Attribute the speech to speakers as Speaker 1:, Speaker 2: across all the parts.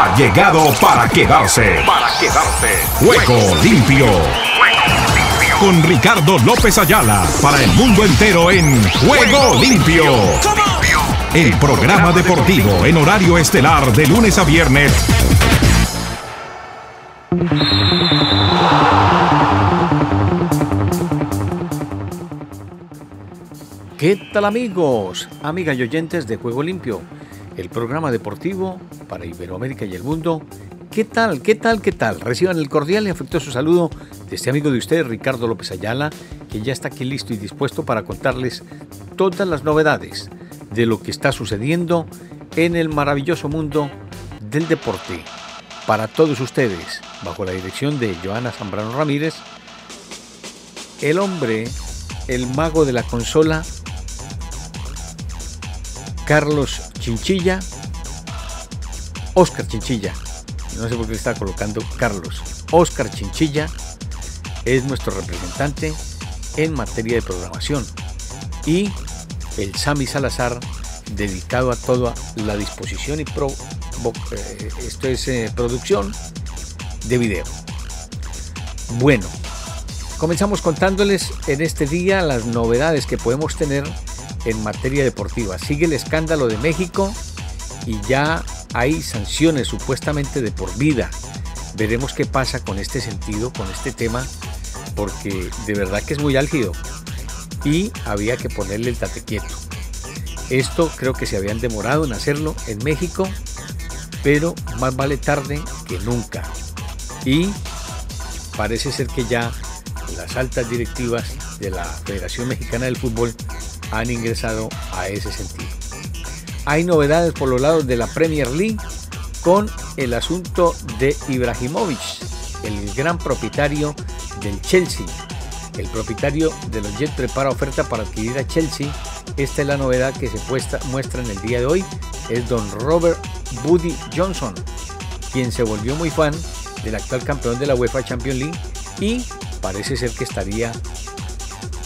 Speaker 1: ha llegado para quedarse. Para quedarse. Juego limpio. Con Ricardo López Ayala para el mundo entero en Juego limpio. El programa deportivo en horario estelar de lunes a viernes.
Speaker 2: ¿Qué tal amigos, amigas y oyentes de Juego Limpio? El programa deportivo para Iberoamérica y el mundo. ¿Qué tal? ¿Qué tal? ¿Qué tal? Reciban el cordial y afectuoso saludo de este amigo de ustedes, Ricardo López Ayala, que ya está aquí listo y dispuesto para contarles todas las novedades de lo que está sucediendo en el maravilloso mundo del deporte. Para todos ustedes, bajo la dirección de Joana Zambrano Ramírez, el hombre, el mago de la consola, Carlos Chinchilla, Oscar Chinchilla, no sé por qué está colocando Carlos, Oscar Chinchilla es nuestro representante en materia de programación y el Sami Salazar dedicado a toda la disposición y eh, esto es eh, producción de video. Bueno, comenzamos contándoles en este día las novedades que podemos tener en materia deportiva. Sigue el escándalo de México y ya hay sanciones supuestamente de por vida. Veremos qué pasa con este sentido, con este tema, porque de verdad que es muy álgido y había que ponerle el tate quieto. Esto creo que se habían demorado en hacerlo en México, pero más vale tarde que nunca. Y parece ser que ya las altas directivas de la Federación Mexicana del Fútbol han ingresado a ese sentido. Hay novedades por los lados de la Premier League con el asunto de Ibrahimovic, el gran propietario del Chelsea. El propietario de los Jets prepara oferta para adquirir a Chelsea. Esta es la novedad que se muestra en el día de hoy. Es don Robert Buddy Johnson, quien se volvió muy fan del actual campeón de la UEFA Champions League y parece ser que estaría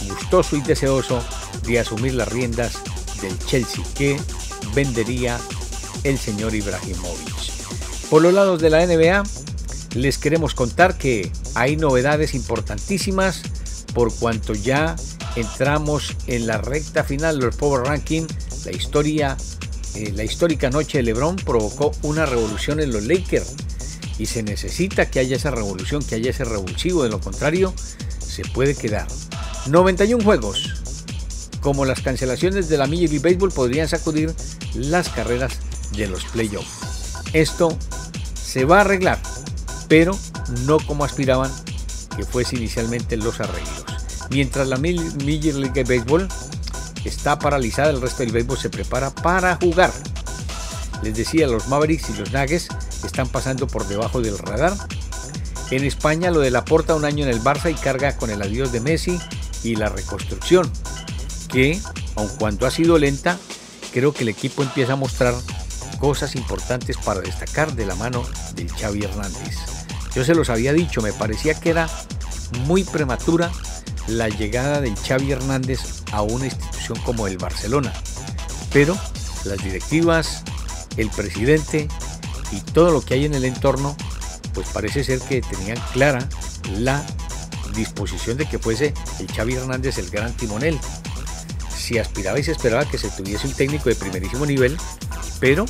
Speaker 2: gustoso y deseoso de asumir las riendas del Chelsea que vendería el señor Ibrahimovic. Por los lados de la NBA, les queremos contar que hay novedades importantísimas por cuanto ya entramos en la recta final del Power Ranking. La historia, eh, la histórica noche de LeBron provocó una revolución en los Lakers y se necesita que haya esa revolución, que haya ese revulsivo. De lo contrario, se puede quedar 91 juegos como las cancelaciones de la Major League Baseball podrían sacudir las carreras de los playoffs. Esto se va a arreglar, pero no como aspiraban que fuese inicialmente los arreglos. Mientras la Major League Baseball está paralizada, el resto del béisbol se prepara para jugar. Les decía, los Mavericks y los Nuggets están pasando por debajo del radar. En España lo de la porta un año en el Barça y carga con el adiós de Messi y la reconstrucción que, aun cuando ha sido lenta, creo que el equipo empieza a mostrar cosas importantes para destacar de la mano del Xavi Hernández. Yo se los había dicho, me parecía que era muy prematura la llegada del Xavi Hernández a una institución como el Barcelona, pero las directivas, el presidente y todo lo que hay en el entorno, pues parece ser que tenían clara la disposición de que fuese el Xavi Hernández el gran timonel si aspiraba y se esperaba que se tuviese un técnico de primerísimo nivel, pero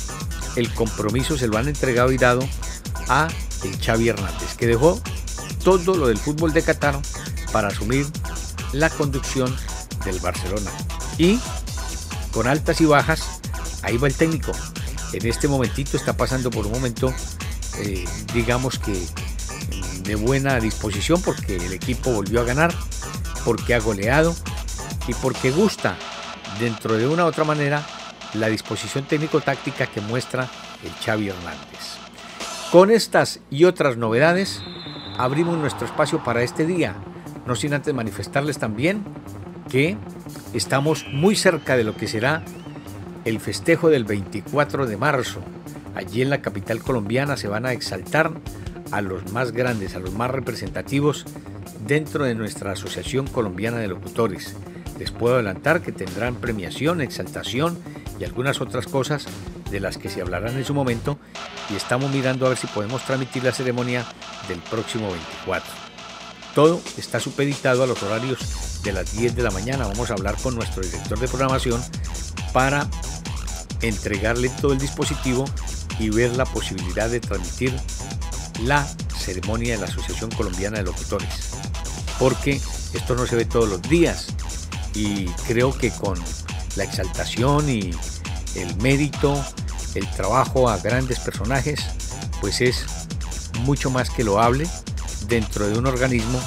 Speaker 2: el compromiso se lo han entregado y dado a el Xavi Hernández, que dejó todo lo del fútbol de Qatar para asumir la conducción del Barcelona. Y con altas y bajas, ahí va el técnico. En este momentito está pasando por un momento, eh, digamos que de buena disposición, porque el equipo volvió a ganar, porque ha goleado, y porque gusta, dentro de una u otra manera, la disposición técnico-táctica que muestra el Xavi Hernández. Con estas y otras novedades, abrimos nuestro espacio para este día, no sin antes manifestarles también que estamos muy cerca de lo que será el festejo del 24 de marzo. Allí en la capital colombiana se van a exaltar a los más grandes, a los más representativos dentro de nuestra Asociación Colombiana de Locutores. Les puedo adelantar que tendrán premiación, exaltación y algunas otras cosas de las que se hablarán en su momento y estamos mirando a ver si podemos transmitir la ceremonia del próximo 24. Todo está supeditado a los horarios de las 10 de la mañana. Vamos a hablar con nuestro director de programación para entregarle todo el dispositivo y ver la posibilidad de transmitir la ceremonia de la Asociación Colombiana de Locutores. Porque esto no se ve todos los días y creo que con la exaltación y el mérito, el trabajo a grandes personajes, pues es mucho más que loable dentro de un organismo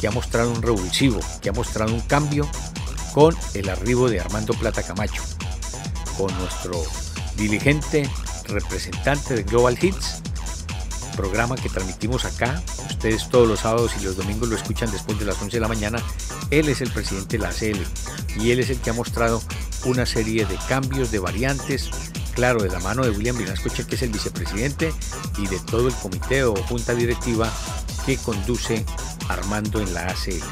Speaker 2: que ha mostrado un revulsivo, que ha mostrado un cambio con el arribo de Armando Plata Camacho, con nuestro diligente representante de Global Hits, programa que transmitimos acá. Ustedes todos los sábados y los domingos lo escuchan después de las 11 de la mañana. Él es el presidente de la ACL y él es el que ha mostrado una serie de cambios, de variantes, claro, de la mano de William Vinasco que es el vicepresidente, y de todo el comité o junta directiva que conduce Armando en la ACL.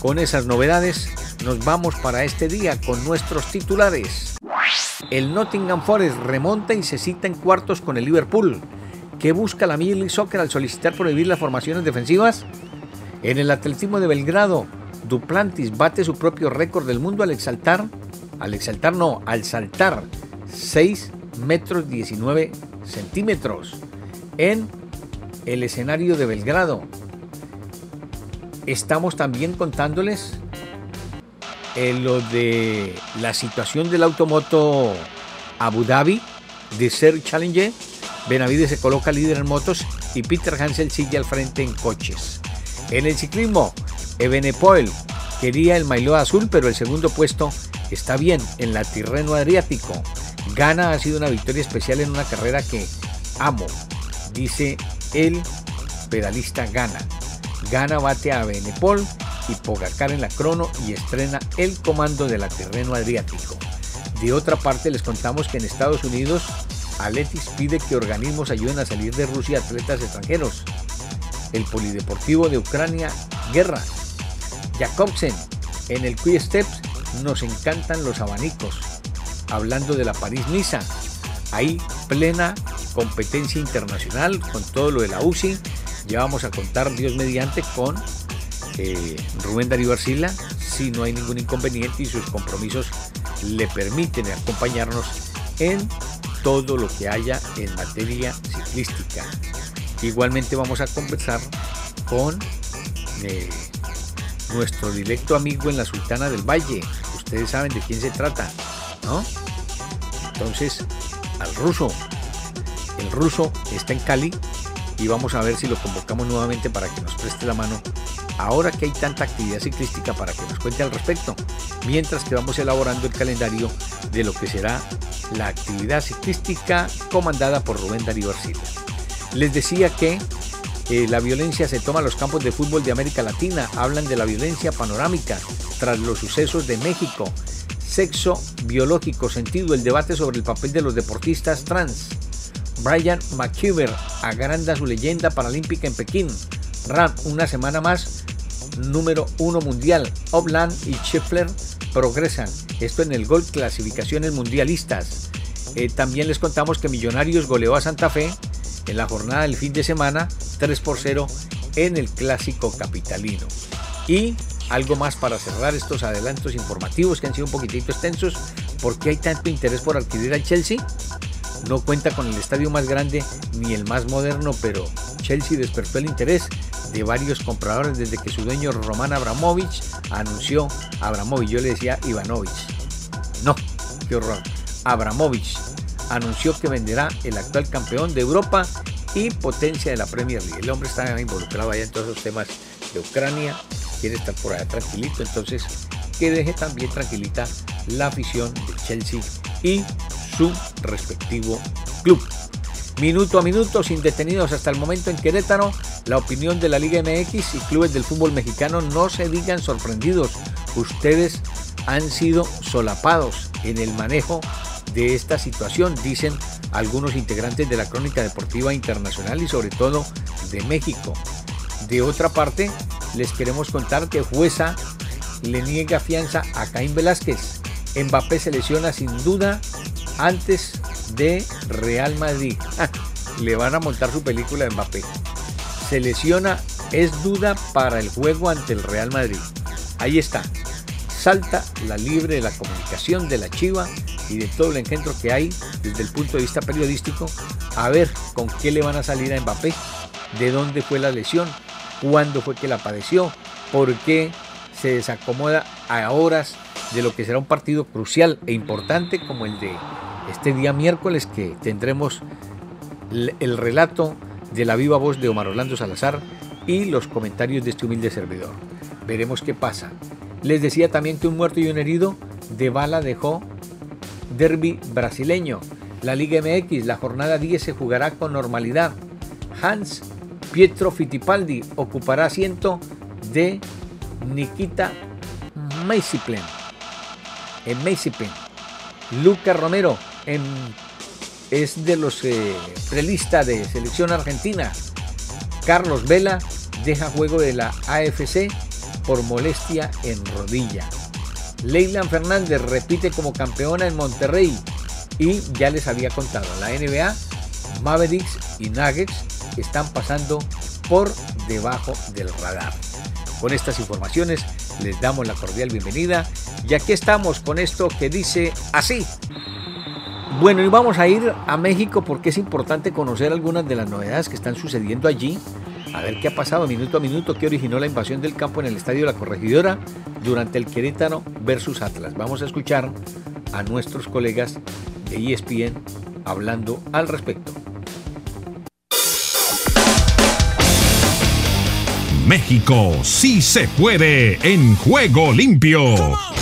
Speaker 2: Con esas novedades, nos vamos para este día con nuestros titulares. El Nottingham Forest remonta y se cita en cuartos con el Liverpool. ¿Qué busca la Major Soccer al solicitar prohibir las formaciones defensivas? En el atletismo de Belgrado, Duplantis bate su propio récord del mundo al exaltar, al exaltar no, al saltar 6 metros 19 centímetros en el escenario de Belgrado. Estamos también contándoles en lo de la situación del automoto Abu Dhabi de ser Challenger. Benavides se coloca líder en motos y Peter Hansel sigue al frente en coches. En el ciclismo, Ebenepoel quería el maillot azul, pero el segundo puesto está bien en la Tirreno Adriático. Gana ha sido una victoria especial en una carrera que amo, dice el pedalista Gana. Gana bate a Benepol y Pogacar en la crono y estrena el comando de la terreno adriático. De otra parte les contamos que en Estados Unidos Aletis pide que organismos ayuden a salir de Rusia atletas extranjeros. El Polideportivo de Ucrania, guerra. Jacobsen, en el Quick Steps nos encantan los abanicos. Hablando de la París-Niza, hay plena competencia internacional con todo lo de la UCI. Ya vamos a contar, Dios mediante, con eh, Rubén Darío Arcila, si no hay ningún inconveniente y sus compromisos le permiten acompañarnos en todo lo que haya en materia ciclística. Igualmente vamos a conversar con eh, nuestro directo amigo en la Sultana del Valle. Ustedes saben de quién se trata, ¿no? Entonces, al ruso. El ruso está en Cali y vamos a ver si lo convocamos nuevamente para que nos preste la mano ahora que hay tanta actividad ciclística para que nos cuente al respecto, mientras que vamos elaborando el calendario de lo que será la actividad ciclística comandada por Rubén Darío Arcila. Les decía que eh, la violencia se toma a los campos de fútbol de América Latina, hablan de la violencia panorámica tras los sucesos de México, sexo biológico, sentido, el debate sobre el papel de los deportistas trans. Brian McKeever agranda su leyenda paralímpica en Pekín. Ram, una semana más, número uno mundial. Obland y Scheffler progresan. Esto en el gol clasificaciones mundialistas. Eh, también les contamos que Millonarios goleó a Santa Fe en la jornada del fin de semana 3 por 0 en el clásico capitalino. Y algo más para cerrar estos adelantos informativos que han sido un poquitito extensos. ¿Por qué hay tanto interés por adquirir al Chelsea? No cuenta con el estadio más grande ni el más moderno, pero Chelsea despertó el interés de varios compradores desde que su dueño Roman Abramovich anunció, Abramovich, yo le decía Ivanovich, no, qué horror, Abramovich anunció que venderá el actual campeón de Europa y potencia de la Premier League. El hombre está involucrado allá en todos los temas de Ucrania, quiere estar por allá tranquilito, entonces que deje también tranquilita la afición de Chelsea y su respectivo club. Minuto a minuto, sin detenidos hasta el momento en Querétaro, la opinión de la Liga MX y clubes del fútbol mexicano no se digan sorprendidos. Ustedes han sido solapados en el manejo de esta situación, dicen algunos integrantes de la Crónica Deportiva Internacional y sobre todo de México. De otra parte, les queremos contar que Jueza le niega fianza a Caín Velázquez. Mbappé se lesiona sin duda antes de Real Madrid. Le van a montar su película de Mbappé. Se lesiona, es duda para el juego ante el Real Madrid. Ahí está. Salta la libre de la comunicación de la Chiva y de todo el engendro que hay desde el punto de vista periodístico a ver con qué le van a salir a Mbappé, de dónde fue la lesión, cuándo fue que la padeció, por qué se desacomoda a horas de lo que será un partido crucial e importante como el de este día miércoles que tendremos el relato de la viva voz de Omar Orlando Salazar y los comentarios de este humilde servidor. Veremos qué pasa. Les decía también que un muerto y un herido de bala dejó derby brasileño. La Liga MX, la jornada 10 se jugará con normalidad. Hans Pietro Fittipaldi ocupará asiento de Nikita Meisiplen. En Meisiplen. Lucas Romero es de los eh, prelistas de selección argentina. Carlos Vela deja juego de la AFC por molestia en rodilla. Leyland Fernández repite como campeona en Monterrey y ya les había contado, la NBA, Mavericks y Nuggets están pasando por debajo del radar. Con estas informaciones les damos la cordial bienvenida y aquí estamos con esto que dice así. Bueno, y vamos a ir a México porque es importante conocer algunas de las novedades que están sucediendo allí a ver qué ha pasado minuto a minuto, qué originó la invasión del campo en el estadio la Corregidora durante el Querétaro versus Atlas. Vamos a escuchar a nuestros colegas de ESPN hablando al respecto.
Speaker 1: México sí se puede en juego limpio.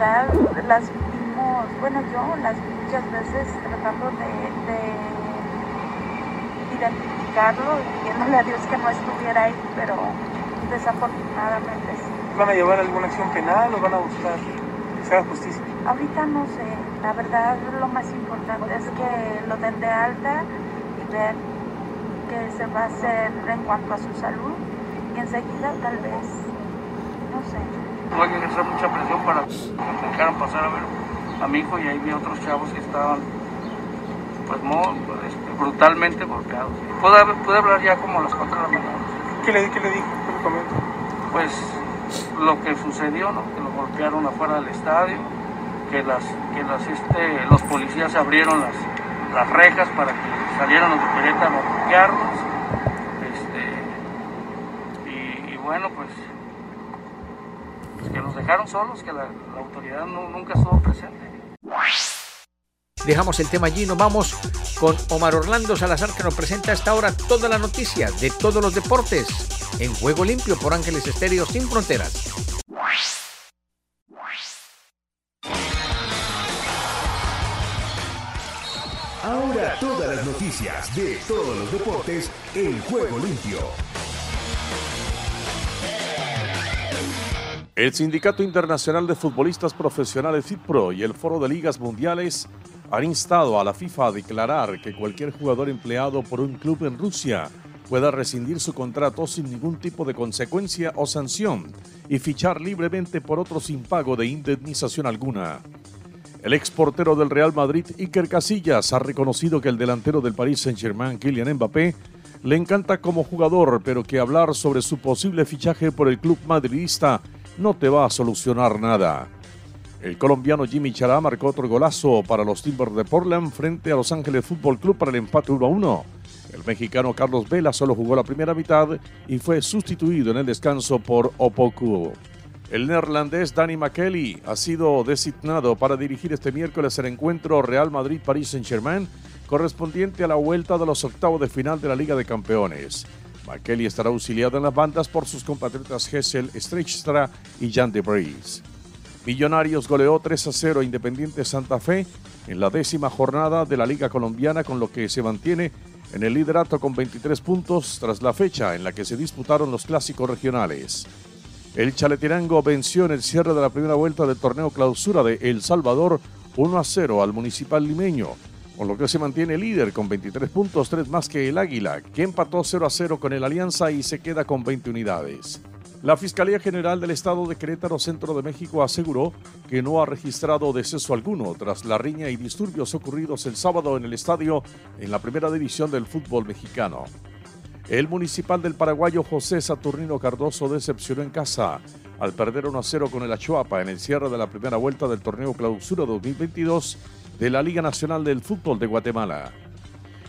Speaker 3: Verdad, las vimos, bueno, yo las vi muchas veces tratando de identificarlo y pidiéndole a Dios que no estuviera ahí, pero desafortunadamente sí.
Speaker 4: ¿Van a llevar alguna acción penal o van a buscar que se haga justicia?
Speaker 3: Ahorita no sé, la verdad lo más importante es que lo den de alta y ver qué se va a hacer en cuanto a su salud y enseguida tal vez, no sé.
Speaker 4: Tuve que ejercer mucha presión para que me dejaran pasar a ver a mi hijo y ahí vi otros chavos que estaban pues, este, brutalmente golpeados. Pude, hablar ya como a las 4 de la mañana.
Speaker 5: ¿Qué le, qué le dijo? ¿Qué le comentó?
Speaker 4: Pues lo que sucedió, ¿no? que lo golpearon afuera del estadio, que las, que las este, los policías abrieron las, las rejas para que salieran los de Querétaro a golpearlos. Este, y, bueno, pues, dejaron solos, que la, autoridad nunca estuvo presente.
Speaker 2: Dejamos el tema allí y nos vamos con Omar Orlando Salazar que nos presenta a esta hora toda la noticia de todos los deportes en Juego Limpio por Ángeles Estéreo Sin Fronteras.
Speaker 1: Ahora todas las noticias de todos los deportes en Juego Limpio.
Speaker 6: El Sindicato Internacional de Futbolistas Profesionales FITPRO y el Foro de Ligas Mundiales han instado a la FIFA a declarar que cualquier jugador empleado por un club en Rusia pueda rescindir su contrato sin ningún tipo de consecuencia o sanción y fichar libremente por otro sin pago de indemnización alguna. El exportero del Real Madrid, Iker Casillas, ha reconocido que el delantero del Paris Saint-Germain, Kylian Mbappé, le encanta como jugador, pero que hablar sobre su posible fichaje por el club madridista no te va a solucionar nada. El colombiano Jimmy Chará marcó otro golazo para los Timbers de Portland frente a Los Ángeles Fútbol Club para el empate 1 a 1. El mexicano Carlos Vela solo jugó la primera mitad y fue sustituido en el descanso por Opoku. El neerlandés Danny McKelly ha sido designado para dirigir este miércoles el encuentro Real Madrid-Paris Saint-Germain correspondiente a la vuelta de los octavos de final de la Liga de Campeones. McKelly estará auxiliado en las bandas por sus compatriotas Hessel Streichstra y Jan de Bries. Millonarios goleó 3 a 0 a Independiente Santa Fe en la décima jornada de la Liga Colombiana, con lo que se mantiene en el liderato con 23 puntos tras la fecha en la que se disputaron los clásicos regionales. El Chaletirango venció en el cierre de la primera vuelta del torneo clausura de El Salvador 1 a 0 al Municipal Limeño, con lo que se mantiene líder con 23 puntos, 3 más que el Águila, que empató 0 a 0 con el Alianza y se queda con 20 unidades. La Fiscalía General del Estado de Querétaro, Centro de México, aseguró que no ha registrado deceso alguno tras la riña y disturbios ocurridos el sábado en el estadio en la primera división del fútbol mexicano. El municipal del paraguayo José Saturnino Cardoso decepcionó en casa al perder 1 0 con el Achuapa en el cierre de la primera vuelta del torneo Clausura 2022 de la Liga Nacional del Fútbol de Guatemala.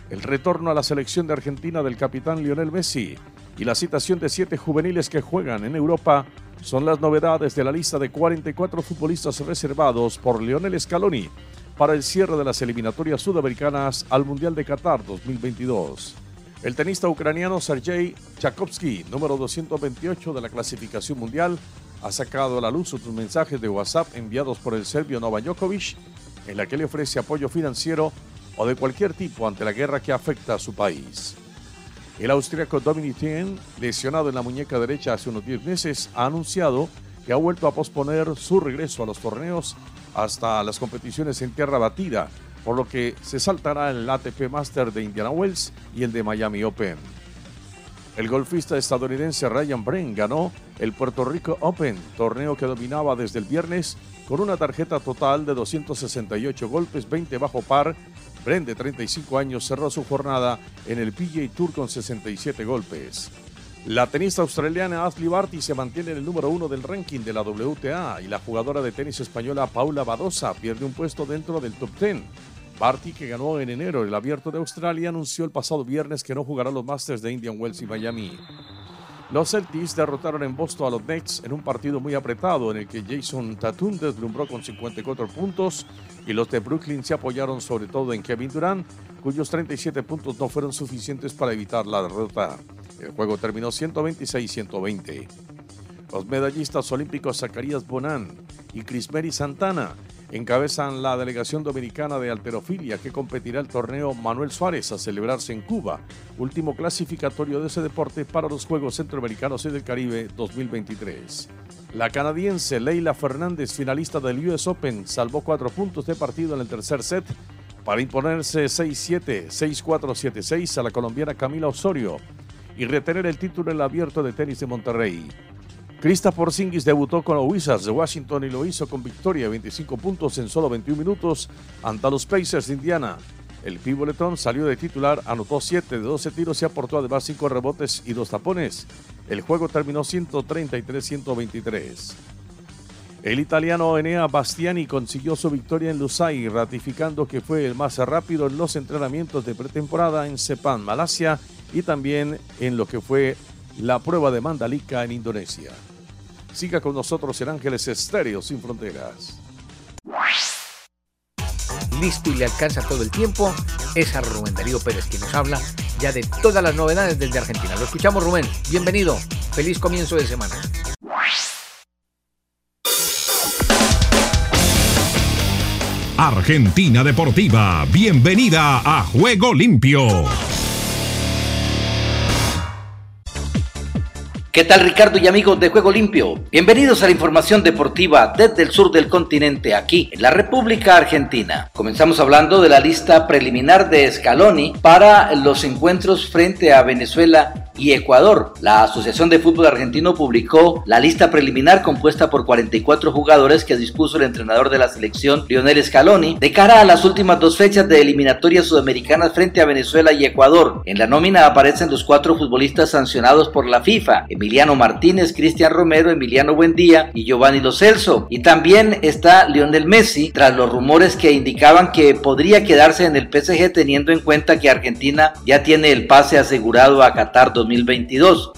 Speaker 6: El retorno a la selección de Argentina del capitán Lionel Messi y la citación de siete juveniles que juegan en Europa son las novedades de la lista de 44 futbolistas reservados por Lionel Scaloni para el cierre de las eliminatorias sudamericanas al Mundial de Qatar 2022. El tenista ucraniano Sergei Tchaikovsky, número 228 de la clasificación mundial, ha sacado a la luz otros mensajes de WhatsApp enviados por el serbio Novak Djokovic, en la que le ofrece apoyo financiero o de cualquier tipo ante la guerra que afecta a su país. El austríaco Dominic Thiem, lesionado en la muñeca derecha hace unos 10 meses, ha anunciado que ha vuelto a posponer su regreso a los torneos hasta las competiciones en tierra batida, por lo que se saltará el ATP Master de Indiana Wells y el de Miami Open. El golfista estadounidense Ryan Bren ganó el Puerto Rico Open, torneo que dominaba desde el viernes con una tarjeta total de 268 golpes, 20 bajo par Bren, de 35 años, cerró su jornada en el PGA Tour con 67 golpes. La tenista australiana Ashley Barty se mantiene en el número uno del ranking de la WTA y la jugadora de tenis española Paula Badosa pierde un puesto dentro del top 10. Barty, que ganó en enero el Abierto de Australia, anunció el pasado viernes que no jugará los Masters de Indian Wells y Miami. Los Celtics derrotaron en Boston a los Nets en un partido muy apretado en el que Jason Tatum deslumbró con 54 puntos y los de Brooklyn se apoyaron sobre todo en Kevin Durant, cuyos 37 puntos no fueron suficientes para evitar la derrota. El juego terminó 126-120. Los medallistas olímpicos Zacarías Bonan y Crismeri Santana encabezan la delegación dominicana de alterofilia que competirá el torneo Manuel Suárez a celebrarse en Cuba, último clasificatorio de ese deporte para los Juegos Centroamericanos y del Caribe 2023. La canadiense Leila Fernández, finalista del US Open, salvó cuatro puntos de partido en el tercer set para imponerse 6-7, 6-4, 7-6 a la colombiana Camila Osorio y retener el título en el abierto de tenis de Monterrey. Krista Porzingis debutó con los Wizards de Washington y lo hizo con victoria, 25 puntos en solo 21 minutos ante los Pacers de Indiana. El pivoletón salió de titular, anotó 7 de 12 tiros y aportó además 5 rebotes y 2 tapones. El juego terminó 133-123. El italiano Enea Bastiani consiguió su victoria en Lusai, ratificando que fue el más rápido en los entrenamientos de pretemporada en Sepang, Malasia, y también en lo que fue la prueba de Mandalika en Indonesia. Siga con nosotros en Ángeles Estéreo sin fronteras.
Speaker 2: Listo y le alcanza todo el tiempo. Es a Rubén Darío Pérez quien nos habla ya de todas las novedades desde Argentina. Lo escuchamos Rubén. Bienvenido. Feliz comienzo de semana.
Speaker 1: Argentina Deportiva, bienvenida a Juego Limpio.
Speaker 7: ¿Qué tal Ricardo y amigos de Juego Limpio? Bienvenidos a la información deportiva desde el sur del continente, aquí en la República Argentina. Comenzamos hablando de la lista preliminar de Scaloni para los encuentros frente a Venezuela y Ecuador. La Asociación de Fútbol Argentino publicó la lista preliminar compuesta por 44 jugadores que dispuso el entrenador de la selección Lionel Scaloni de cara a las últimas dos fechas de eliminatorias sudamericanas frente a Venezuela y Ecuador. En la nómina aparecen los cuatro futbolistas sancionados por la FIFA, Emiliano Martínez, Cristian Romero, Emiliano Buendía y Giovanni Lo Celso. Y también está Lionel Messi, tras los rumores que indicaban que podría quedarse en el PSG teniendo en cuenta que Argentina ya tiene el pase asegurado a Qatar 2022.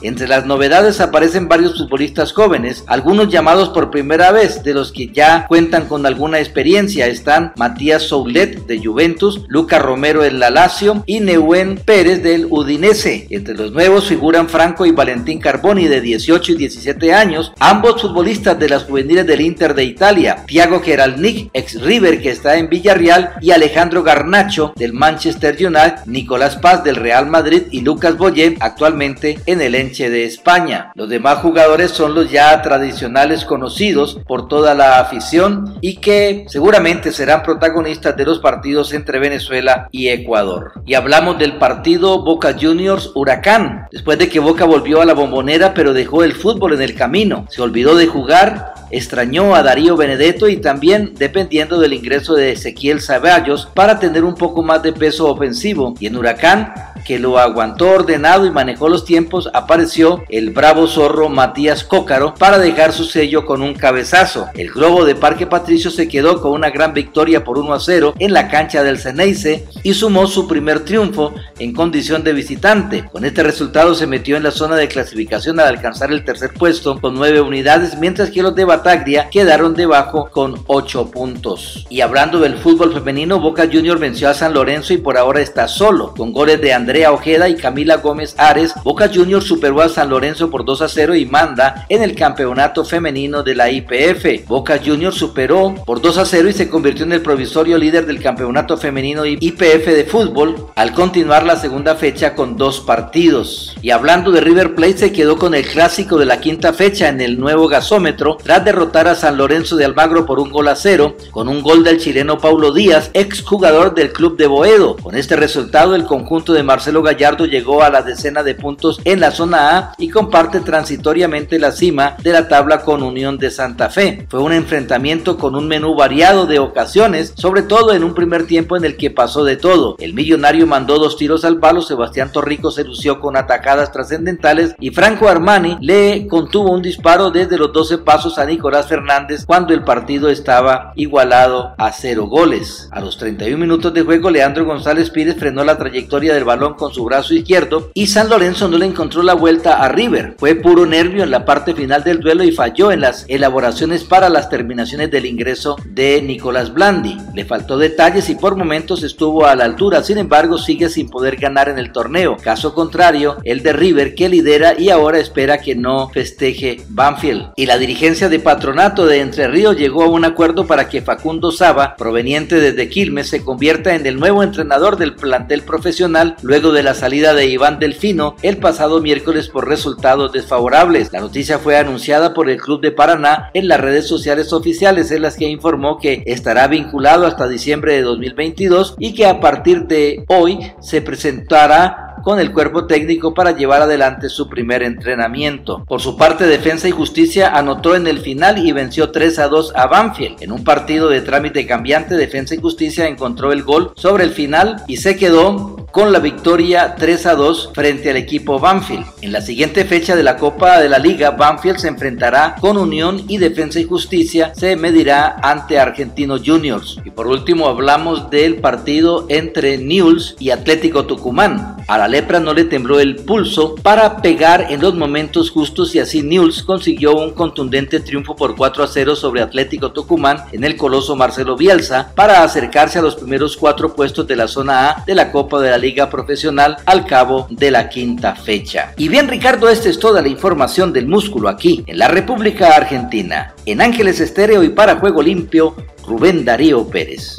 Speaker 7: Entre las novedades aparecen varios futbolistas jóvenes, algunos llamados por primera vez, de los que ya cuentan con alguna experiencia. Están Matías Soulet de Juventus, Luca Romero del la Lazio y Neuen Pérez del Udinese. Entre los nuevos figuran Franco y Valentín Carboni de 18 y 17 años, ambos futbolistas de las juveniles del Inter de Italia, Thiago Geralnik, ex River que está en Villarreal y Alejandro Garnacho del Manchester United, Nicolás Paz del Real Madrid y Lucas Boyer, actual en el Enche de España. Los demás jugadores son los ya tradicionales conocidos por toda la afición y que seguramente serán protagonistas de los partidos entre Venezuela y Ecuador. Y hablamos del partido Boca Juniors Huracán, después de que Boca volvió a la bombonera pero dejó el fútbol en el camino, se olvidó de jugar extrañó a Darío Benedetto y también dependiendo del ingreso de Ezequiel Zaballos para tener un poco más de peso ofensivo. Y en Huracán que lo aguantó ordenado y manejó los tiempos, apareció el bravo zorro Matías Cócaro para dejar su sello con un cabezazo. El globo de Parque Patricio se quedó con una gran victoria por 1 a 0 en la cancha del Ceneice y sumó su primer triunfo en condición de visitante. Con este resultado se metió en la zona de clasificación al alcanzar el tercer puesto con 9 unidades, mientras que los de Bataglia quedaron debajo con 8 puntos. Y hablando del fútbol femenino, Boca Junior venció a San Lorenzo y por ahora está solo, con goles de Andrés Andrea Ojeda y Camila Gómez Ares, Boca Juniors superó a San Lorenzo por 2 a 0 y manda en el campeonato femenino de la IPF. Boca Juniors superó por 2 a 0 y se convirtió en el provisorio líder del campeonato femenino IPF de fútbol al continuar la segunda fecha con dos partidos. Y hablando de River Plate, se quedó con el clásico de la quinta fecha en el nuevo gasómetro tras derrotar a San Lorenzo de Almagro por un gol a cero, con un gol del chileno Paulo Díaz, ex jugador del club de Boedo. Con este resultado, el conjunto de Marcelo Marcelo Gallardo llegó a la decena de puntos en la zona A y comparte transitoriamente la cima de la tabla con Unión de Santa Fe. Fue un enfrentamiento con un menú variado de ocasiones, sobre todo en un primer tiempo en el que pasó de todo. El millonario mandó dos tiros al palo, Sebastián Torrico se lució con atacadas trascendentales y Franco Armani le contuvo un disparo desde los 12 pasos a Nicolás Fernández cuando el partido estaba igualado a cero goles. A los 31 minutos de juego, Leandro González Pires frenó la trayectoria del balón con su brazo izquierdo y San Lorenzo no le encontró la vuelta a River. Fue puro nervio en la parte final del duelo y falló en las elaboraciones para las terminaciones del ingreso de Nicolás Blandi. Le faltó detalles y por momentos estuvo a la altura, sin embargo sigue sin poder ganar en el torneo. Caso contrario, el de River que lidera y ahora espera que no festeje Banfield. Y la dirigencia de patronato de Entre Ríos llegó a un acuerdo para que Facundo Saba, proveniente desde Quilmes, se convierta en el nuevo entrenador del plantel profesional de la salida de Iván Delfino el pasado miércoles por resultados desfavorables. La noticia fue anunciada por el Club de Paraná en las redes sociales oficiales en las que informó que estará vinculado hasta diciembre de 2022 y que a partir de hoy se presentará con el cuerpo técnico para llevar adelante su primer entrenamiento. Por su parte, Defensa y Justicia anotó en el final y venció 3 a 2 a Banfield. En un partido de trámite cambiante, Defensa y Justicia encontró el gol sobre el final y se quedó con la victoria 3 a 2 frente al equipo Banfield. En la siguiente fecha de la Copa de la Liga, Banfield se enfrentará con Unión y Defensa y Justicia se medirá ante Argentinos Juniors. Y por último hablamos del partido entre Newell's y Atlético Tucumán. Lepra no le tembló el pulso para pegar en los momentos justos y así Newell's consiguió un contundente triunfo por 4 a 0 sobre Atlético Tucumán en el coloso Marcelo Bielsa para acercarse a los primeros cuatro puestos de la zona A de la Copa de la Liga Profesional al cabo de la quinta fecha. Y bien Ricardo, esta es toda la información del músculo aquí en la República Argentina. En Ángeles Estéreo y para Juego Limpio, Rubén Darío Pérez.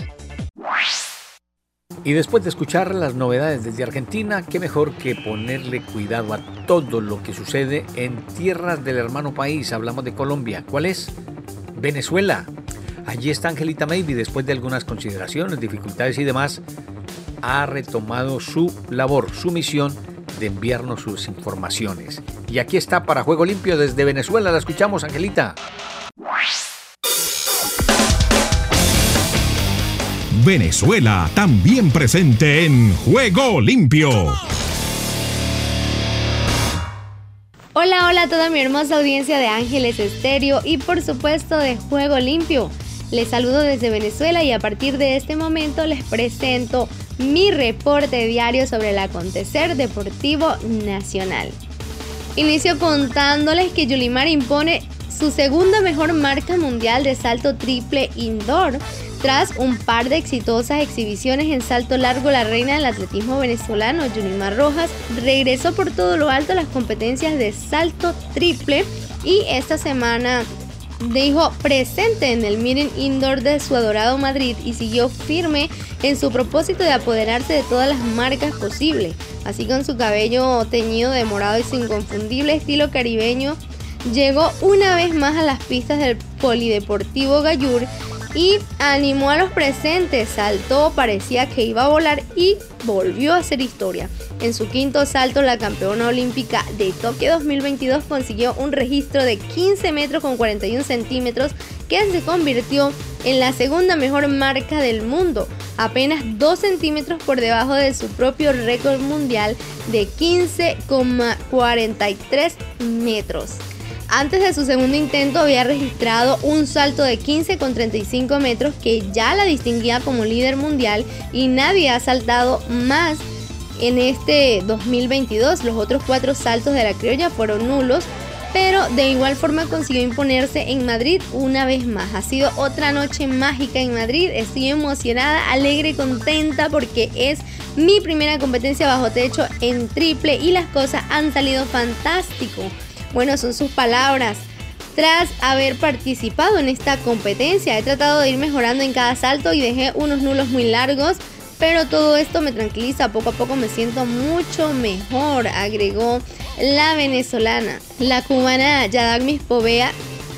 Speaker 2: Y después de escuchar las novedades desde Argentina, qué mejor que ponerle cuidado a todo lo que sucede en tierras del hermano país. Hablamos de Colombia. ¿Cuál es? Venezuela. Allí está Angelita Maybe, después de algunas consideraciones, dificultades y demás, ha retomado su labor, su misión de enviarnos sus informaciones. Y aquí está para Juego Limpio desde Venezuela. La escuchamos, Angelita.
Speaker 1: Venezuela, también presente en Juego Limpio.
Speaker 8: Hola, hola a toda mi hermosa audiencia de Ángeles Estéreo y por supuesto de Juego Limpio. Les saludo desde Venezuela y a partir de este momento les presento mi reporte diario sobre el acontecer deportivo nacional. Inicio contándoles que Yulimar impone su segunda mejor marca mundial de salto triple indoor tras un par de exitosas exhibiciones en salto largo, la reina del atletismo venezolano, Junimar Rojas, regresó por todo lo alto a las competencias de salto triple y esta semana dijo presente en el meeting indoor de su adorado Madrid y siguió firme en su propósito de apoderarse de todas las marcas posibles. Así con su cabello teñido de morado y su inconfundible estilo caribeño, llegó una vez más a las pistas del Polideportivo Gallur y animó a los presentes, saltó, parecía que iba a volar y volvió a hacer historia. En su quinto salto, la campeona olímpica de Tokio 2022 consiguió un registro de 15 metros con 41 centímetros que se convirtió en la segunda mejor marca del mundo, apenas 2 centímetros por debajo de su propio récord mundial de 15,43 metros. Antes de su segundo intento había registrado un salto de 15 con 35 metros que ya la distinguía como líder mundial y nadie ha saltado más en este 2022. Los otros cuatro saltos de la criolla fueron nulos, pero de igual forma consiguió imponerse en Madrid una vez más. Ha sido otra noche mágica en Madrid. Estoy emocionada, alegre contenta porque es mi primera competencia bajo techo en triple y las cosas han salido fantástico. Bueno, son sus palabras. Tras haber participado en esta competencia, he tratado de ir mejorando en cada salto y dejé unos nulos muy largos, pero todo esto me tranquiliza, poco a poco me siento mucho mejor, agregó la venezolana. La cubana Yadagmis Povea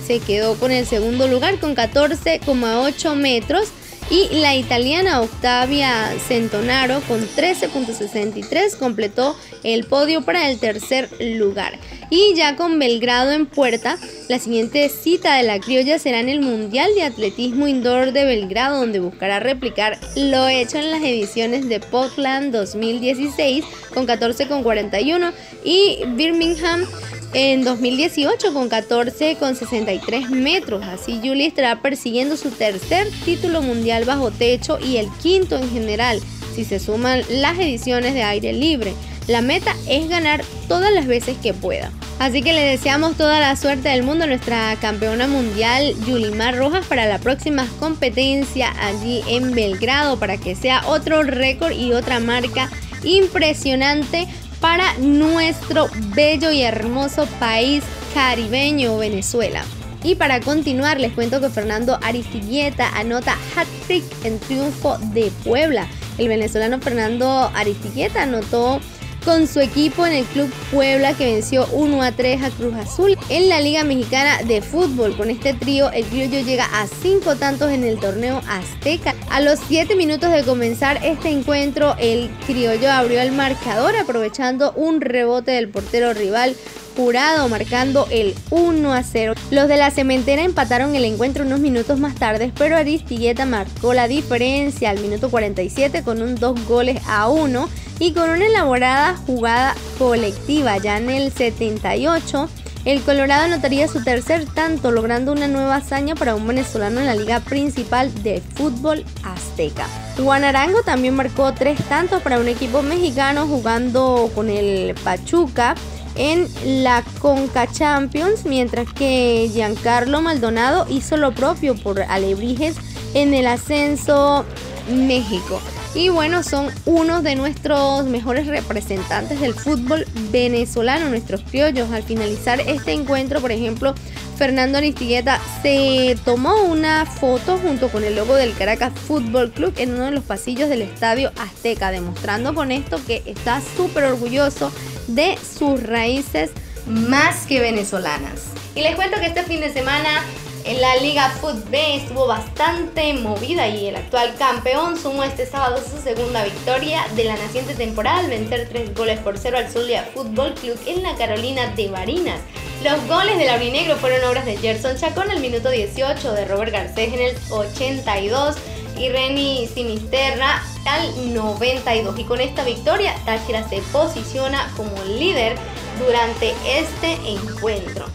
Speaker 8: se quedó con el segundo lugar con 14,8 metros y la italiana Octavia Centonaro con 13.63 completó el podio para el tercer lugar. Y ya con Belgrado en puerta, la siguiente cita de la criolla será en el Mundial de Atletismo Indoor de Belgrado, donde buscará replicar lo hecho en las ediciones de Portland 2016 con 14,41 y Birmingham en 2018 con 14,63 metros. Así Julie estará persiguiendo su tercer título mundial bajo techo y el quinto en general, si se suman las ediciones de aire libre. La meta es ganar todas las veces que pueda. Así que le deseamos toda la suerte del mundo a nuestra campeona mundial Yulimar Rojas para la próxima competencia allí en Belgrado para que sea otro récord y otra marca impresionante para nuestro bello y hermoso país caribeño Venezuela. Y para continuar les cuento que Fernando Aristigueta anota hat-trick en triunfo de Puebla. El venezolano Fernando Aristigueta anotó con su equipo en el Club Puebla que venció 1 a 3 a Cruz Azul en la Liga Mexicana de Fútbol. Con este trío, el criollo llega a 5 tantos en el torneo Azteca. A los 7 minutos de comenzar este encuentro, el criollo abrió el marcador aprovechando un rebote del portero rival Jurado marcando el 1 a 0. Los de la cementera empataron el encuentro unos minutos más tarde, pero Aristigueta marcó la diferencia al minuto 47 con un 2 goles a 1 y con una elaborada jugada colectiva ya en el 78. El Colorado anotaría su tercer tanto, logrando una nueva hazaña para un venezolano en la liga principal de fútbol azteca. Juan Arango también marcó tres tantos para un equipo mexicano jugando con el Pachuca en la Conca Champions, mientras que Giancarlo Maldonado hizo lo propio por Alebrijes en el ascenso México. Y bueno, son unos de nuestros mejores representantes del fútbol venezolano, nuestros criollos. Al finalizar este encuentro, por ejemplo, Fernando Aristigueta se tomó una foto junto con el logo del Caracas Fútbol Club en uno de los pasillos del Estadio Azteca, demostrando con esto que está súper orgulloso de sus raíces más que venezolanas. Y les cuento que este fin de semana en la Liga Fútbol estuvo bastante movida y el actual campeón sumó este sábado su segunda victoria de la naciente temporada al vencer tres goles por cero al Zulia Fútbol Club en la Carolina de Barinas. Los goles del aurinegro fueron obras de Gerson Chacón al minuto 18, de Robert Garcés en el 82 y Reni Sinisterra al 92. Y con esta victoria, Táchira se posiciona como líder durante este encuentro.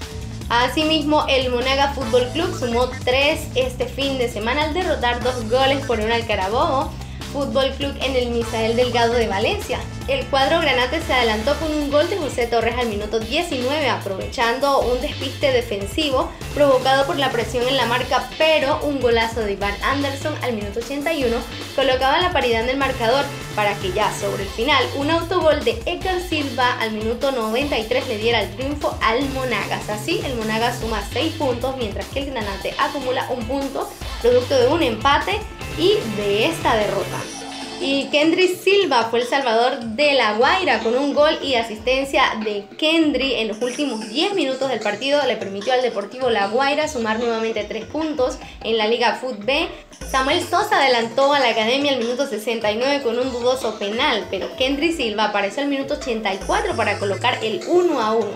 Speaker 8: Asimismo, el Monaga Fútbol Club sumó tres este fin de semana al derrotar dos goles por un al Carabobo Fútbol Club en el Misael Delgado de Valencia. El cuadro granate se adelantó con un gol de José Torres al minuto 19, aprovechando un despiste defensivo provocado por la presión en la marca, pero un golazo de Iván Anderson al minuto 81 colocaba la paridad en el marcador para que ya sobre el final un autogol de Edgar Silva al minuto 93 le diera el triunfo al Monagas. Así, el Monagas suma 6 puntos, mientras que el Granate acumula un punto, producto de un empate y de esta derrota. Y Kendry Silva fue el salvador de La Guaira con un gol y asistencia de Kendry en los últimos 10 minutos del partido. Le permitió al Deportivo La Guaira sumar nuevamente 3 puntos en la Liga Foot B. Samuel Sosa adelantó a la academia al minuto 69 con un dudoso penal, pero Kendry Silva apareció al minuto 84 para colocar el 1 a 1.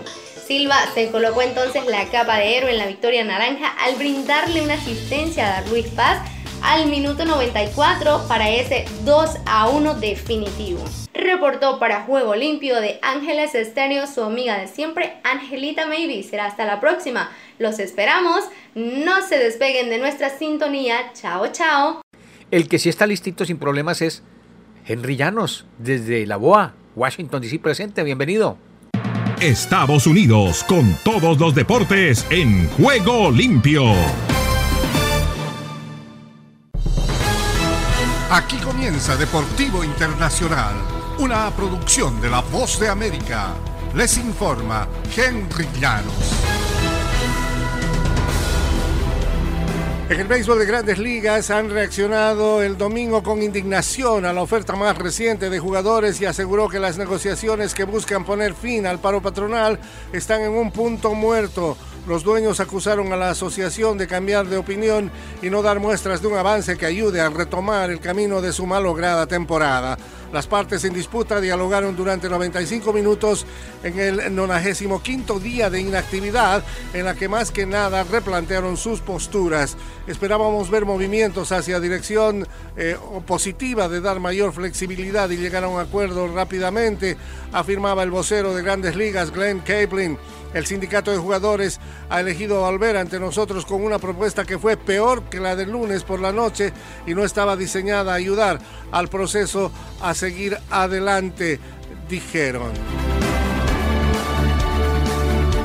Speaker 8: Silva se colocó entonces la capa de héroe en la victoria naranja al brindarle una asistencia a Luis Paz al minuto 94 para ese 2 a 1 definitivo. Reportó para Juego Limpio de Ángeles Estéreo su amiga de siempre, Angelita Maybe. Será hasta la próxima. Los esperamos. No se despeguen de nuestra sintonía. Chao, chao.
Speaker 2: El que sí está listito sin problemas es Henry Llanos, desde La Boa, Washington DC presente. Bienvenido.
Speaker 1: Estados Unidos con todos los deportes en Juego Limpio.
Speaker 9: Aquí comienza Deportivo Internacional, una producción de La Voz de América. Les informa Henry Llanos. En el béisbol de grandes ligas han reaccionado el domingo con indignación a la oferta más reciente de jugadores y aseguró que las negociaciones que buscan poner fin al paro patronal están en un punto muerto. Los dueños acusaron a la asociación de cambiar de opinión y no dar muestras de un avance que ayude a retomar el camino de su malograda temporada. Las partes en disputa dialogaron durante 95 minutos en el 95 día de inactividad, en la que más que nada replantearon sus posturas. Esperábamos ver movimientos hacia dirección eh, positiva de dar mayor flexibilidad y llegar a un acuerdo rápidamente, afirmaba el vocero de Grandes Ligas, Glenn Capelin. El sindicato de jugadores ha elegido volver ante nosotros con una propuesta que fue peor que la del lunes por la noche y no estaba diseñada a ayudar al proceso a seguir adelante, dijeron.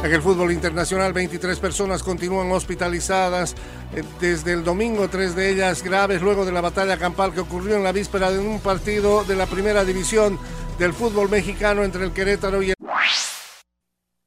Speaker 9: En el fútbol internacional, 23 personas continúan hospitalizadas eh, desde el domingo, tres de ellas graves luego de la batalla campal que ocurrió en la víspera de un partido de la primera división del fútbol mexicano entre el Querétaro y el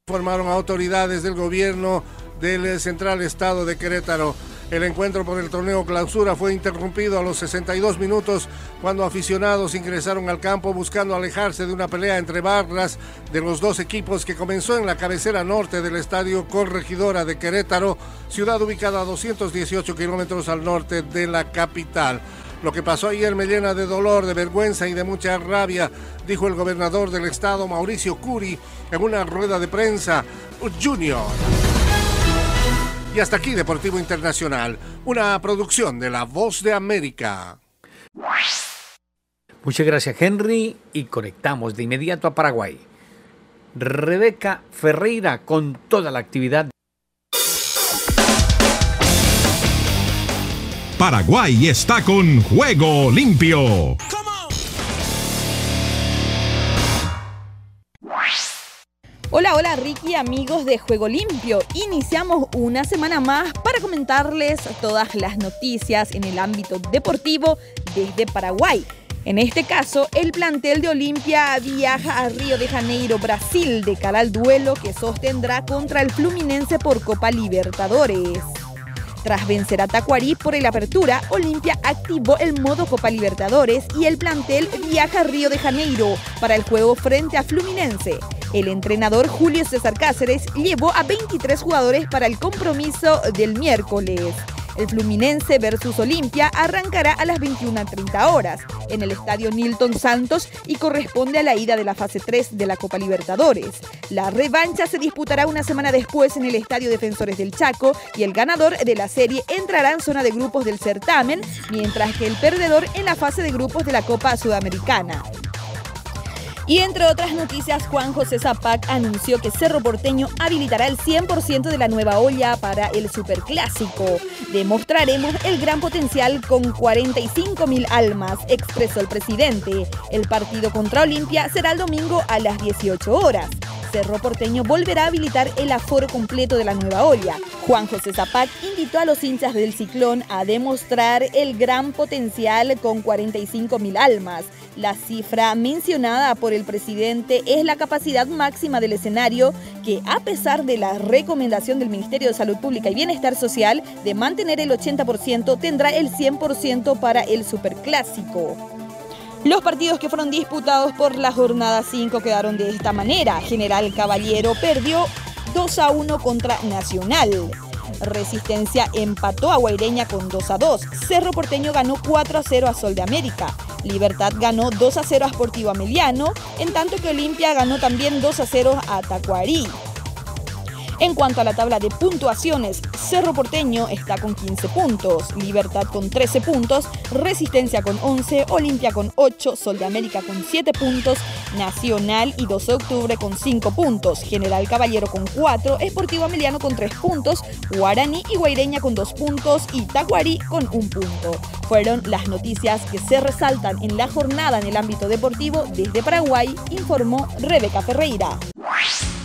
Speaker 9: formaron autoridades del gobierno del Central Estado de Querétaro. El encuentro por el torneo clausura fue interrumpido a los 62 minutos cuando aficionados ingresaron al campo buscando alejarse de una pelea entre barras de los dos equipos que comenzó en la cabecera norte del estadio Corregidora de Querétaro, ciudad ubicada a 218 kilómetros al norte de la capital. Lo que pasó ayer me llena de dolor, de vergüenza y de mucha rabia, dijo el gobernador del estado, Mauricio Curi, en una rueda de prensa. Junior. Y hasta aquí Deportivo Internacional, una producción de La Voz de América.
Speaker 2: Muchas gracias Henry y conectamos de inmediato a Paraguay. Rebeca Ferreira con toda la actividad.
Speaker 1: Paraguay está con Juego Limpio.
Speaker 10: Hola, hola Ricky, amigos de Juego Limpio. Iniciamos una semana más para comentarles todas las noticias en el ámbito deportivo desde Paraguay. En este caso, el plantel de Olimpia viaja a Río de Janeiro, Brasil, de cara al duelo que sostendrá contra el Fluminense por Copa Libertadores. Tras vencer a Tacuarí por el apertura, Olimpia activó el modo Copa Libertadores y el plantel viaja a Río de Janeiro para el juego frente a Fluminense. El entrenador Julio César Cáceres llevó a 23 jugadores para el compromiso del miércoles. El Fluminense versus Olimpia arrancará a las 21.30 horas en el estadio Nilton Santos y corresponde a la ida de la fase 3 de la Copa Libertadores. La revancha se disputará una semana después en el estadio Defensores del Chaco y el ganador de la serie entrará en zona de grupos del certamen, mientras que el perdedor en la fase de grupos de la Copa Sudamericana. Y entre otras noticias, Juan José Zapac anunció que Cerro Porteño habilitará el 100% de la nueva olla para el Superclásico. Demostraremos el gran potencial con 45 mil almas, expresó el presidente. El partido contra Olimpia será el domingo a las 18 horas. Cerro Porteño volverá a habilitar el aforo completo de la nueva olla. Juan José Zapac invitó a los hinchas del Ciclón a demostrar el gran potencial con 45 mil almas. La cifra mencionada por el presidente es la capacidad máxima del escenario que, a pesar de la recomendación del Ministerio de Salud Pública y Bienestar Social de mantener el 80%, tendrá el 100% para el Superclásico. Los partidos que fueron disputados por la jornada 5 quedaron de esta manera. General Caballero perdió 2 a 1 contra Nacional. Resistencia empató a Guaireña con 2 a 2. Cerro Porteño ganó 4 a 0 a Sol de América. Libertad ganó 2 a 0 a Sportivo Ameliano, en tanto que Olimpia ganó también 2 a 0 a Tacuarí. En cuanto a la tabla de puntuaciones, Cerro Porteño está con 15 puntos, Libertad con 13 puntos, Resistencia con 11, Olimpia con 8, Sol de América con 7 puntos, Nacional y 12 de octubre con 5 puntos, General Caballero con 4, Esportivo Ameliano con 3 puntos, Guaraní y Guaireña con 2 puntos y Tacuarí con 1 punto. Fueron las noticias que se resaltan en la jornada en el ámbito deportivo desde Paraguay, informó Rebeca Ferreira.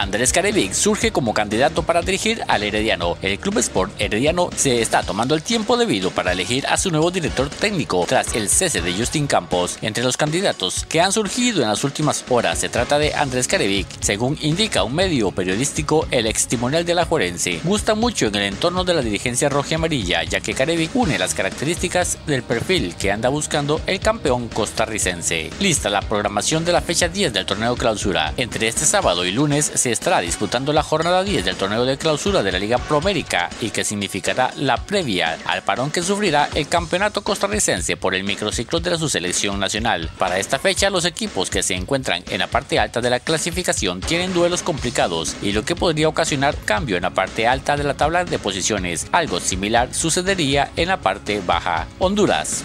Speaker 11: Andrés Carevic surge como candidato para dirigir al Herediano. El Club Sport Herediano se está tomando el tiempo debido para elegir a su nuevo director técnico tras el cese de Justin Campos. Entre los candidatos que han surgido en las últimas horas se trata de Andrés Carevic. Según indica un medio periodístico, el ex timonel de la Juerense gusta mucho en el entorno de la dirigencia roja y amarilla, ya que Carevic une las características del perfil que anda buscando el campeón costarricense. Lista la programación de la fecha 10 del torneo clausura. Entre este sábado y lunes se estará disputando la jornada 10 del torneo de clausura de la Liga Promérica y que significará la previa al parón que sufrirá el campeonato costarricense por el microciclo de su selección nacional. Para esta fecha, los equipos que se encuentran en la parte alta de la clasificación tienen duelos complicados y lo que podría ocasionar cambio en la parte alta de la tabla de posiciones. Algo similar sucedería en la parte baja. Honduras.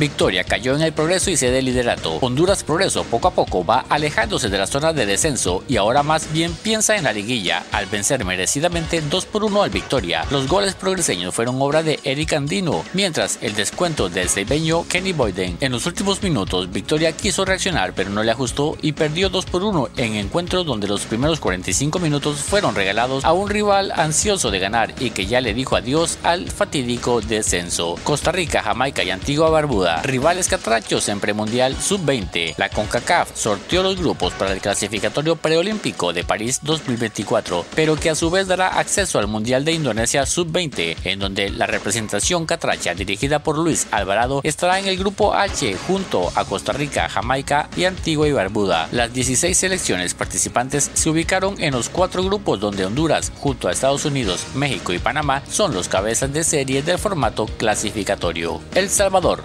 Speaker 11: Victoria cayó en el progreso y cede liderato. Honduras Progreso poco a poco va alejándose de la zona de descenso y ahora más bien piensa en la liguilla al vencer merecidamente 2 por 1 al Victoria. Los goles progreseños fueron obra de Eric Andino, mientras el descuento del ceibeño Kenny Boyden. En los últimos minutos, Victoria quiso reaccionar pero no le ajustó y perdió 2 por 1 en encuentros donde los primeros 45 minutos fueron regalados a un rival ansioso de ganar y que ya le dijo adiós al fatídico descenso. Costa Rica, Jamaica y Antigua Barbuda rivales catrachos en premundial sub-20. La CONCACAF sorteó los grupos para el clasificatorio preolímpico de París 2024, pero que a su vez dará acceso al Mundial de Indonesia sub-20, en donde la representación catracha dirigida por Luis Alvarado estará en el grupo H junto a Costa Rica, Jamaica y Antigua y Barbuda. Las 16 selecciones participantes se ubicaron en los cuatro grupos donde Honduras, junto a Estados Unidos, México y Panamá, son los cabezas de serie del formato clasificatorio. El Salvador.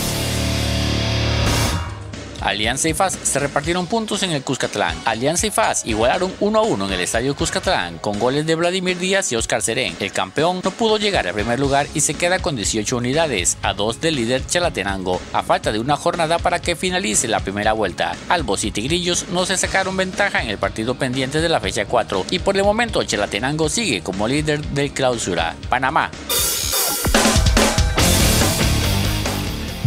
Speaker 11: Alianza y FAS se repartieron puntos en el Cuscatlán. Alianza y FAS igualaron 1 a 1 en el estadio Cuscatlán con goles de Vladimir Díaz y Oscar Serén. El campeón no pudo llegar al primer lugar y se queda con 18 unidades, a 2 del líder Chalatenango, a falta de una jornada para que finalice la primera vuelta. Albos y Tigrillos no se sacaron ventaja en el partido pendiente de la fecha 4 y por el momento Chalatenango sigue como líder del clausura. Panamá.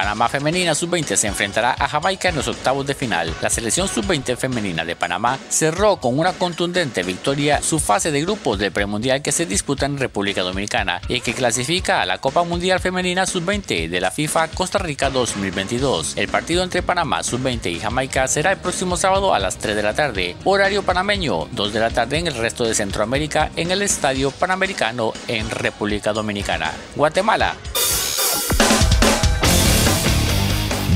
Speaker 11: Panamá Femenina Sub-20 se enfrentará a Jamaica en los octavos de final. La selección Sub-20 femenina de Panamá cerró con una contundente victoria su fase de grupos del premundial que se disputa en República Dominicana y que clasifica a la Copa Mundial Femenina Sub-20 de la FIFA Costa Rica 2022. El partido entre Panamá Sub-20 y Jamaica será el próximo sábado a las 3 de la tarde, horario panameño, 2 de la tarde en el resto de Centroamérica en el Estadio Panamericano en República Dominicana. Guatemala.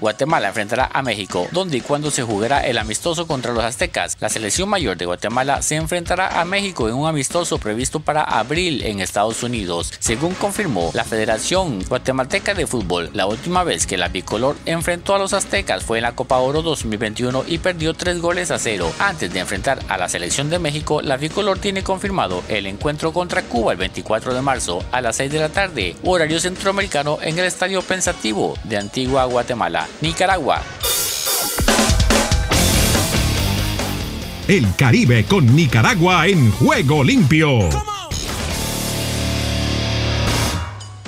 Speaker 11: Guatemala enfrentará a México, donde y cuando se jugará el amistoso contra los aztecas. La selección mayor de Guatemala se enfrentará a México en un amistoso previsto para abril en Estados Unidos, según confirmó la Federación Guatemalteca de Fútbol. La última vez que la bicolor enfrentó a los aztecas fue en la Copa Oro 2021 y perdió tres goles a cero. Antes de enfrentar a la selección de México, la bicolor tiene confirmado el encuentro contra Cuba el 24 de marzo a las 6 de la tarde, horario centroamericano en el Estadio Pensativo de Antigua Guatemala. Nicaragua.
Speaker 1: El Caribe con Nicaragua en juego limpio.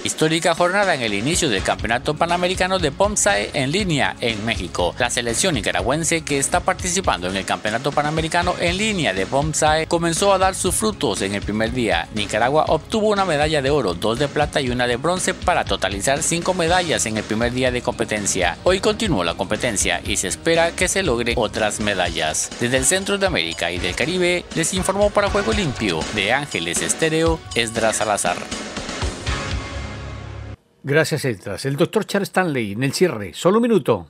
Speaker 11: Histórica jornada en el inicio del Campeonato Panamericano de Pomsae en línea en México. La selección nicaragüense que está participando en el Campeonato Panamericano en línea de Pomsae comenzó a dar sus frutos en el primer día. Nicaragua obtuvo una medalla de oro, dos de plata y una de bronce para totalizar cinco medallas en el primer día de competencia. Hoy continuó la competencia y se espera que se logre otras medallas. Desde el centro de América y del Caribe les informó para Juego Limpio de Ángeles Estéreo Esdras Salazar.
Speaker 2: Gracias, Edras. El doctor Charles Stanley en el cierre. Solo un minuto.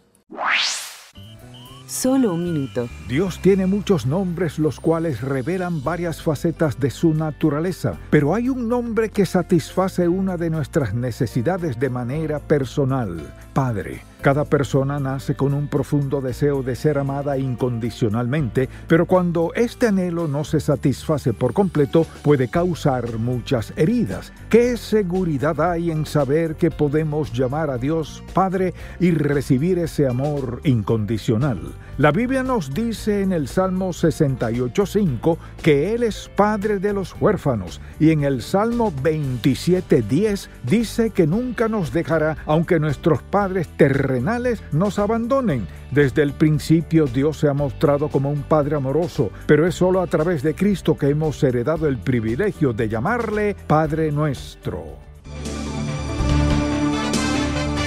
Speaker 12: Solo un minuto.
Speaker 13: Dios tiene muchos nombres los cuales revelan varias facetas de su naturaleza, pero hay un nombre que satisface una de nuestras necesidades de manera personal, Padre. Cada persona nace con un profundo deseo de ser amada incondicionalmente, pero cuando este anhelo no se satisface por completo, puede causar muchas heridas. ¿Qué seguridad hay en saber que podemos llamar a Dios Padre y recibir ese amor incondicional? La Biblia nos dice en el Salmo 68.5 que Él es Padre de los huérfanos y en el Salmo 27.10 dice que nunca nos dejará aunque nuestros padres terrenales nos abandonen. Desde el principio Dios se ha mostrado como un Padre amoroso, pero es solo a través de Cristo que hemos heredado el privilegio de llamarle Padre nuestro.